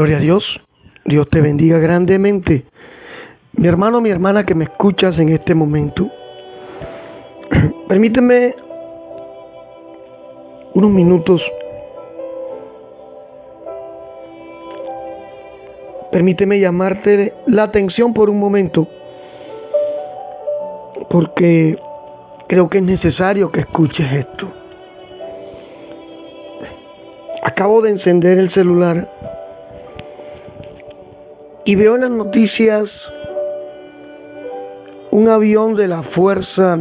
Gloria a Dios. Dios te bendiga grandemente. Mi hermano, mi hermana que me escuchas en este momento. Permíteme unos minutos. Permíteme llamarte la atención por un momento. Porque creo que es necesario que escuches esto. Acabo de encender el celular y veo en las noticias un avión de la Fuerza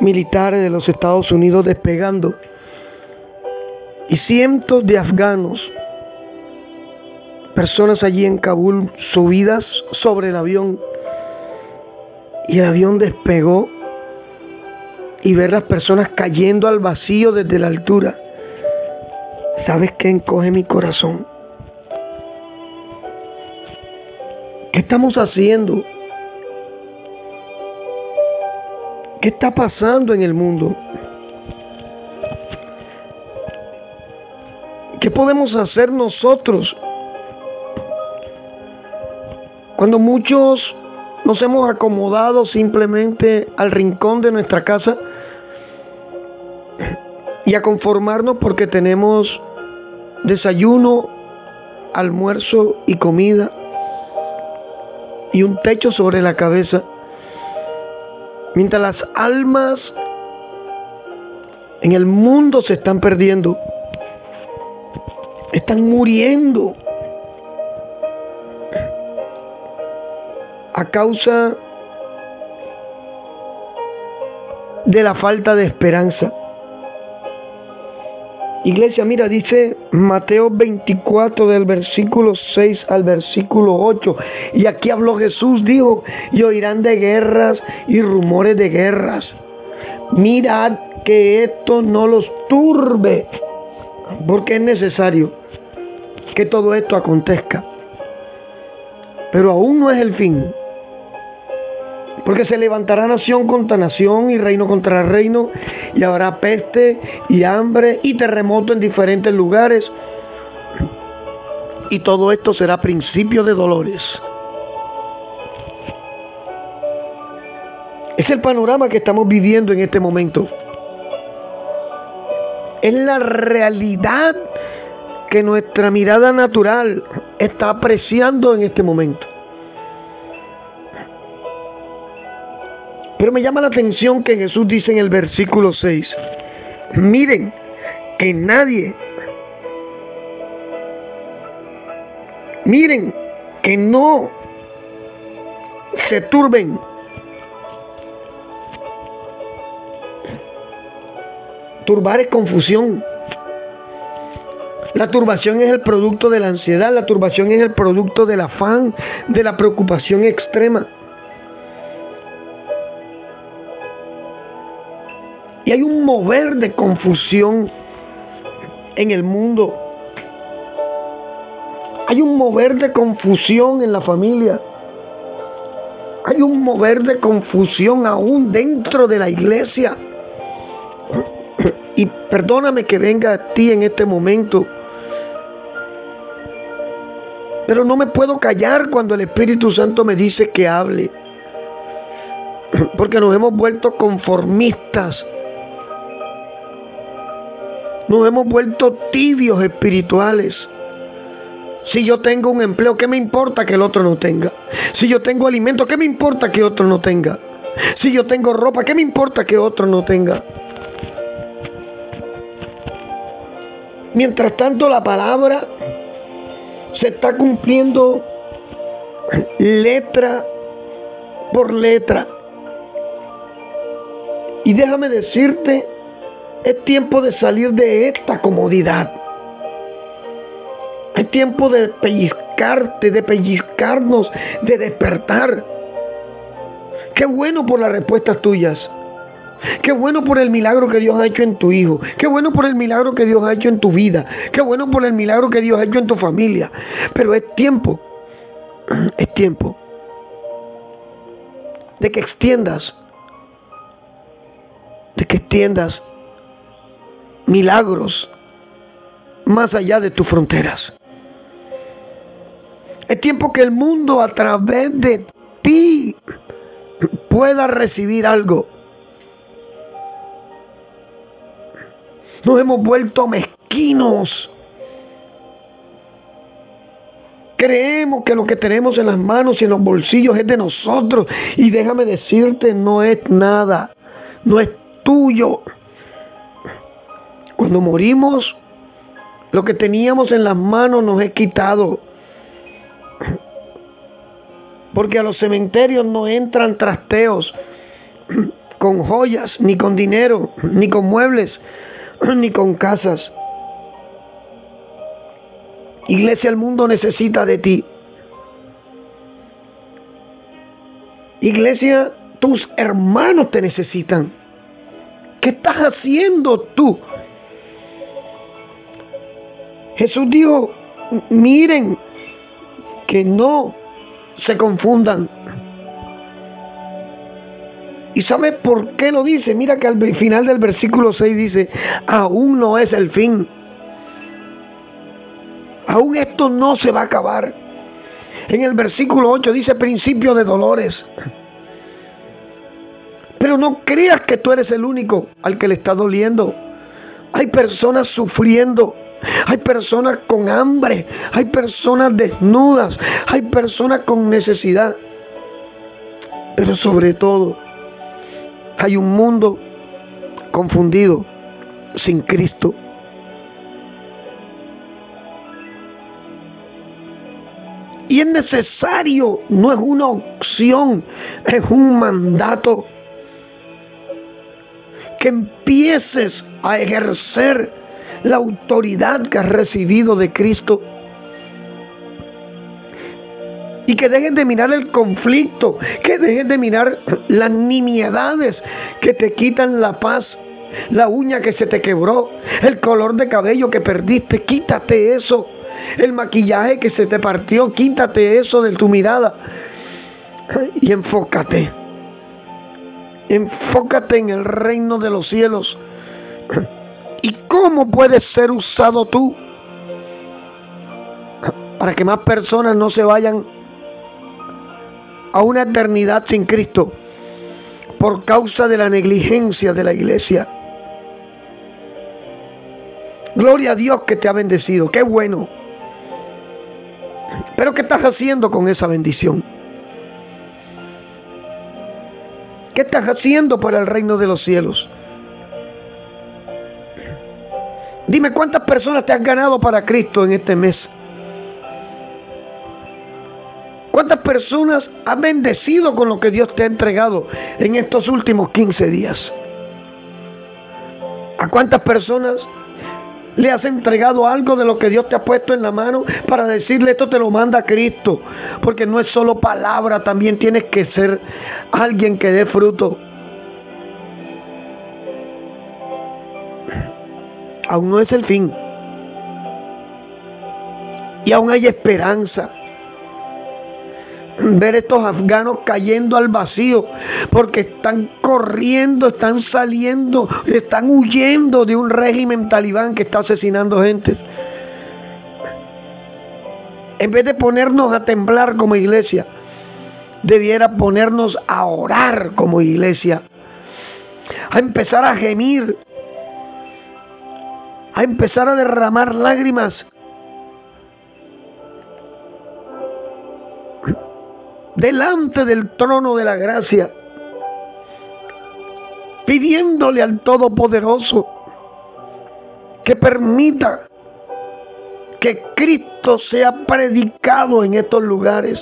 Militar de los Estados Unidos despegando y cientos de afganos, personas allí en Kabul subidas sobre el avión y el avión despegó y ver las personas cayendo al vacío desde la altura. ¿Sabes qué encoge mi corazón? Estamos haciendo? ¿Qué está pasando en el mundo? ¿Qué podemos hacer nosotros cuando muchos nos hemos acomodado simplemente al rincón de nuestra casa y a conformarnos porque tenemos desayuno, almuerzo y comida? Y un techo sobre la cabeza, mientras las almas en el mundo se están perdiendo, están muriendo a causa de la falta de esperanza. Iglesia, mira, dice Mateo 24 del versículo 6 al versículo 8. Y aquí habló Jesús, dijo, y oirán de guerras y rumores de guerras. Mirad que esto no los turbe, porque es necesario que todo esto acontezca. Pero aún no es el fin. Porque se levantará nación contra nación y reino contra reino, y habrá peste y hambre y terremoto en diferentes lugares. Y todo esto será principio de dolores. Es el panorama que estamos viviendo en este momento. Es la realidad que nuestra mirada natural está apreciando en este momento. Pero me llama la atención que Jesús dice en el versículo 6, miren que nadie, miren que no se turben. Turbar es confusión. La turbación es el producto de la ansiedad, la turbación es el producto del afán, de la preocupación extrema. Y hay un mover de confusión en el mundo. Hay un mover de confusión en la familia. Hay un mover de confusión aún dentro de la iglesia. Y perdóname que venga a ti en este momento. Pero no me puedo callar cuando el Espíritu Santo me dice que hable. Porque nos hemos vuelto conformistas nos hemos vuelto tibios espirituales. Si yo tengo un empleo, ¿qué me importa que el otro no tenga? Si yo tengo alimento, ¿qué me importa que otro no tenga? Si yo tengo ropa, ¿qué me importa que otro no tenga? Mientras tanto, la palabra se está cumpliendo letra por letra. Y déjame decirte es tiempo de salir de esta comodidad. Es tiempo de pellizcarte, de pellizcarnos, de despertar. Qué bueno por las respuestas tuyas. Qué bueno por el milagro que Dios ha hecho en tu hijo. Qué bueno por el milagro que Dios ha hecho en tu vida. Qué bueno por el milagro que Dios ha hecho en tu familia. Pero es tiempo, es tiempo de que extiendas, de que extiendas milagros más allá de tus fronteras. Es tiempo que el mundo a través de ti pueda recibir algo. Nos hemos vuelto mezquinos. Creemos que lo que tenemos en las manos y en los bolsillos es de nosotros. Y déjame decirte, no es nada. No es tuyo. Cuando morimos, lo que teníamos en las manos nos es quitado. Porque a los cementerios no entran trasteos con joyas, ni con dinero, ni con muebles, ni con casas. Iglesia, el mundo necesita de ti. Iglesia, tus hermanos te necesitan. ¿Qué estás haciendo tú? Jesús dijo, miren, que no se confundan. ¿Y sabe por qué lo dice? Mira que al final del versículo 6 dice, aún no es el fin. Aún esto no se va a acabar. En el versículo 8 dice principio de dolores. Pero no creas que tú eres el único al que le está doliendo. Hay personas sufriendo. Hay personas con hambre. Hay personas desnudas. Hay personas con necesidad. Pero sobre todo, hay un mundo confundido sin Cristo. Y es necesario, no es una opción, es un mandato. Que empieces a ejercer la autoridad que has recibido de Cristo. Y que dejen de mirar el conflicto, que dejen de mirar las nimiedades que te quitan la paz, la uña que se te quebró, el color de cabello que perdiste, quítate eso el maquillaje que se te partió, quítate eso de tu mirada y enfócate. Enfócate en el reino de los cielos. ¿Y cómo puedes ser usado tú para que más personas no se vayan a una eternidad sin Cristo por causa de la negligencia de la iglesia? Gloria a Dios que te ha bendecido. Qué bueno. Pero ¿qué estás haciendo con esa bendición? ¿Qué estás haciendo para el reino de los cielos? Dime cuántas personas te has ganado para Cristo en este mes. ¿Cuántas personas has bendecido con lo que Dios te ha entregado en estos últimos 15 días? ¿A cuántas personas le has entregado algo de lo que Dios te ha puesto en la mano para decirle esto te lo manda Cristo. Porque no es solo palabra, también tienes que ser alguien que dé fruto. Aún no es el fin. Y aún hay esperanza ver estos afganos cayendo al vacío porque están corriendo, están saliendo, están huyendo de un régimen talibán que está asesinando gente. En vez de ponernos a temblar como iglesia, debiera ponernos a orar como iglesia, a empezar a gemir, a empezar a derramar lágrimas delante del trono de la gracia, pidiéndole al Todopoderoso que permita que Cristo sea predicado en estos lugares.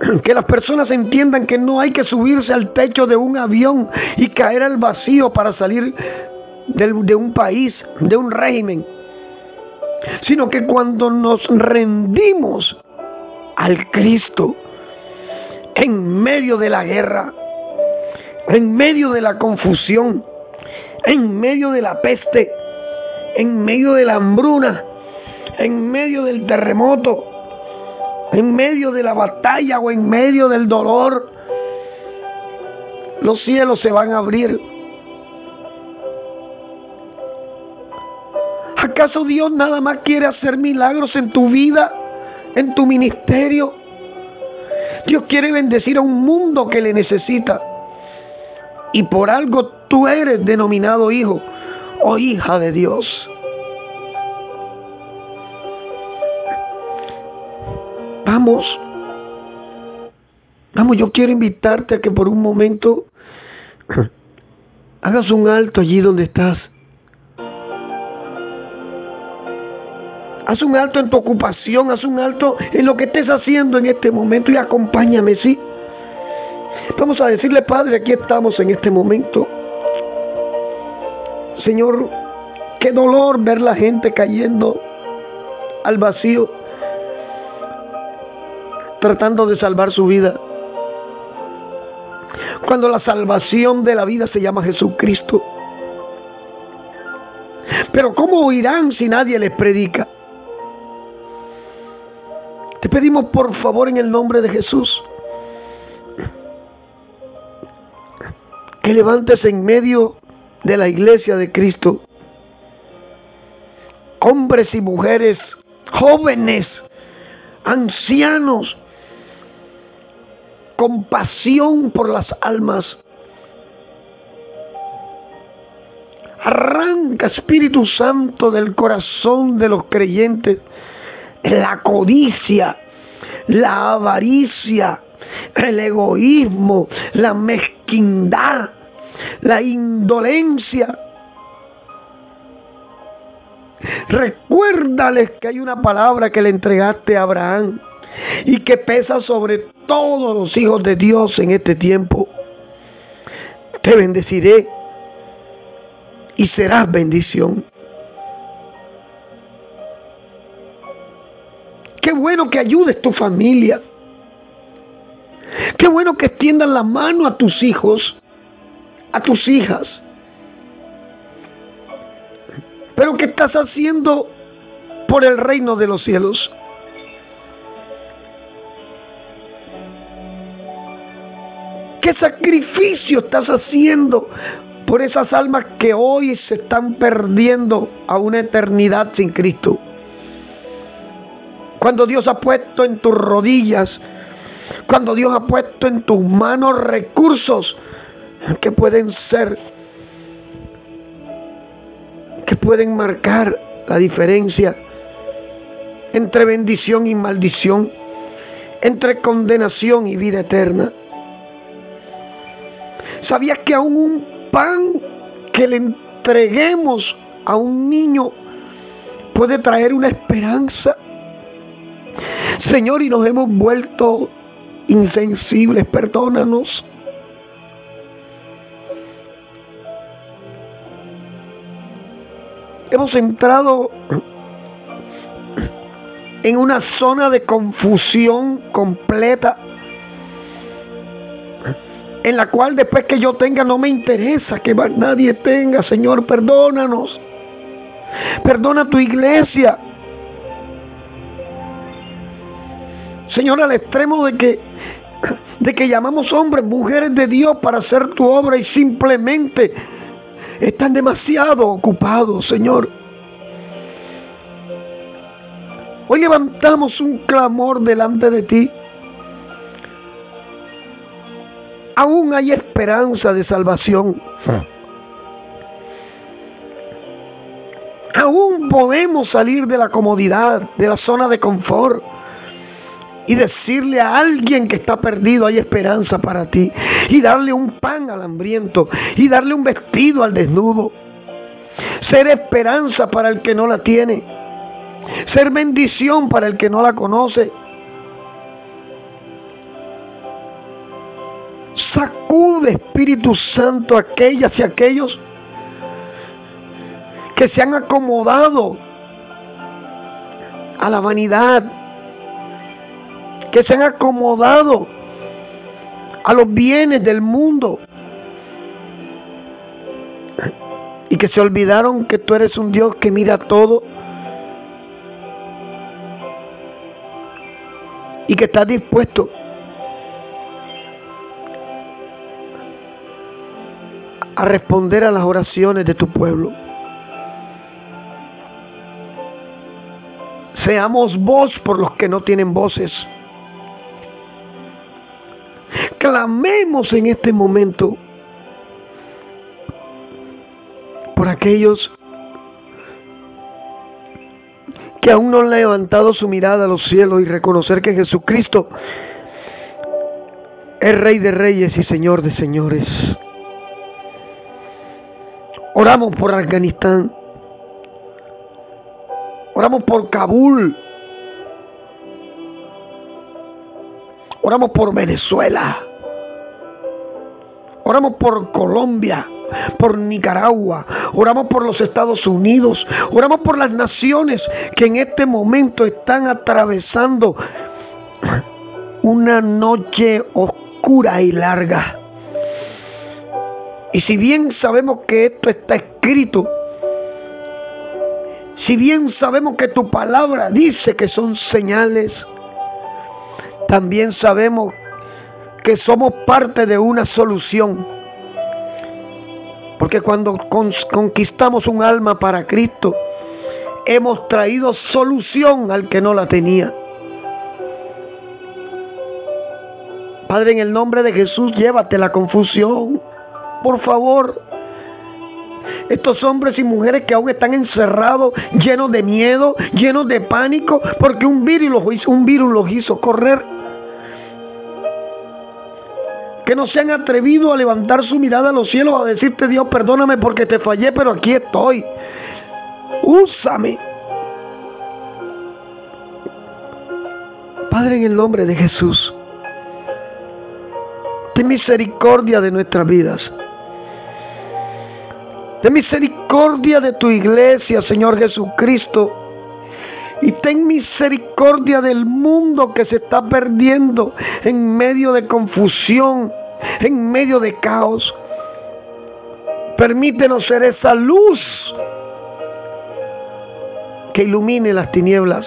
Que las personas entiendan que no hay que subirse al techo de un avión y caer al vacío para salir de un país, de un régimen. Sino que cuando nos rendimos al Cristo, en medio de la guerra, en medio de la confusión, en medio de la peste, en medio de la hambruna, en medio del terremoto, en medio de la batalla o en medio del dolor, los cielos se van a abrir. ¿Acaso Dios nada más quiere hacer milagros en tu vida? en tu ministerio. Dios quiere bendecir a un mundo que le necesita. Y por algo tú eres denominado hijo o hija de Dios. Vamos, vamos, yo quiero invitarte a que por un momento hagas un alto allí donde estás. Haz un alto en tu ocupación, haz un alto en lo que estés haciendo en este momento y acompáñame, ¿sí? Vamos a decirle, Padre, aquí estamos en este momento. Señor, qué dolor ver la gente cayendo al vacío, tratando de salvar su vida. Cuando la salvación de la vida se llama Jesucristo. Pero ¿cómo oirán si nadie les predica? Te pedimos por favor en el nombre de Jesús que levantes en medio de la iglesia de Cristo hombres y mujeres, jóvenes, ancianos, con pasión por las almas. Arranca Espíritu Santo del corazón de los creyentes la codicia, la avaricia, el egoísmo, la mezquindad, la indolencia. Recuérdales que hay una palabra que le entregaste a Abraham y que pesa sobre todos los hijos de Dios en este tiempo. Te bendeciré y serás bendición. Qué bueno que ayudes tu familia. Qué bueno que extiendan la mano a tus hijos, a tus hijas. Pero ¿qué estás haciendo por el reino de los cielos? ¿Qué sacrificio estás haciendo por esas almas que hoy se están perdiendo a una eternidad sin Cristo? Cuando Dios ha puesto en tus rodillas, cuando Dios ha puesto en tus manos recursos que pueden ser, que pueden marcar la diferencia entre bendición y maldición, entre condenación y vida eterna. ¿Sabías que aún un pan que le entreguemos a un niño puede traer una esperanza? Señor, y nos hemos vuelto insensibles, perdónanos. Hemos entrado en una zona de confusión completa, en la cual después que yo tenga no me interesa que nadie tenga. Señor, perdónanos. Perdona tu iglesia. Señor, al extremo de que, de que llamamos hombres, mujeres de Dios para hacer tu obra y simplemente están demasiado ocupados, Señor. Hoy levantamos un clamor delante de ti. Aún hay esperanza de salvación. Aún podemos salir de la comodidad, de la zona de confort y decirle a alguien que está perdido hay esperanza para ti y darle un pan al hambriento y darle un vestido al desnudo. Ser esperanza para el que no la tiene. Ser bendición para el que no la conoce. Sacude Espíritu Santo a aquellas y aquellos que se han acomodado a la vanidad, que se han acomodado a los bienes del mundo y que se olvidaron que tú eres un Dios que mira todo y que está dispuesto a responder a las oraciones de tu pueblo. Seamos voz por los que no tienen voces. Clamemos en este momento por aquellos que aún no han levantado su mirada a los cielos y reconocer que Jesucristo es Rey de Reyes y Señor de Señores. Oramos por Afganistán. Oramos por Kabul. Oramos por Venezuela. Oramos por Colombia, por Nicaragua, oramos por los Estados Unidos, oramos por las naciones que en este momento están atravesando una noche oscura y larga. Y si bien sabemos que esto está escrito, si bien sabemos que tu palabra dice que son señales, también sabemos que somos parte de una solución. Porque cuando conquistamos un alma para Cristo, hemos traído solución al que no la tenía. Padre, en el nombre de Jesús, llévate la confusión. Por favor. Estos hombres y mujeres que aún están encerrados, llenos de miedo, llenos de pánico, porque un virus los hizo, un virus los hizo correr que no se han atrevido a levantar su mirada a los cielos a decirte Dios, perdóname porque te fallé, pero aquí estoy. Úsame. Padre, en el nombre de Jesús, ten misericordia de nuestras vidas. Ten misericordia de tu iglesia, Señor Jesucristo. Y ten misericordia del mundo que se está perdiendo en medio de confusión, en medio de caos. Permítenos ser esa luz que ilumine las tinieblas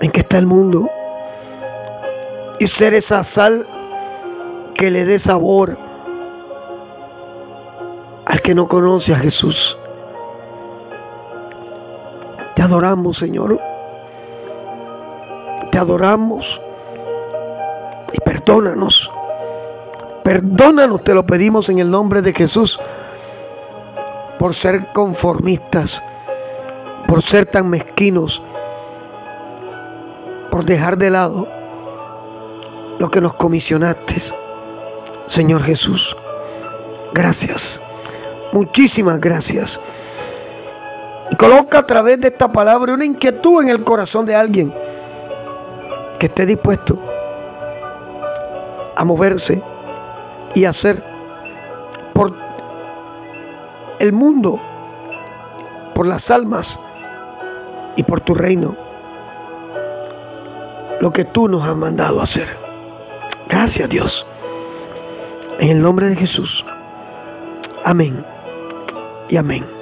en que está el mundo. Y ser esa sal que le dé sabor al que no conoce a Jesús. Adoramos, Señor. Te adoramos. Y perdónanos. Perdónanos, te lo pedimos en el nombre de Jesús. Por ser conformistas. Por ser tan mezquinos. Por dejar de lado lo que nos comisionaste. Señor Jesús. Gracias. Muchísimas gracias. Coloca a través de esta palabra una inquietud en el corazón de alguien que esté dispuesto a moverse y hacer por el mundo, por las almas y por tu reino lo que tú nos has mandado a hacer. Gracias Dios. En el nombre de Jesús. Amén y amén.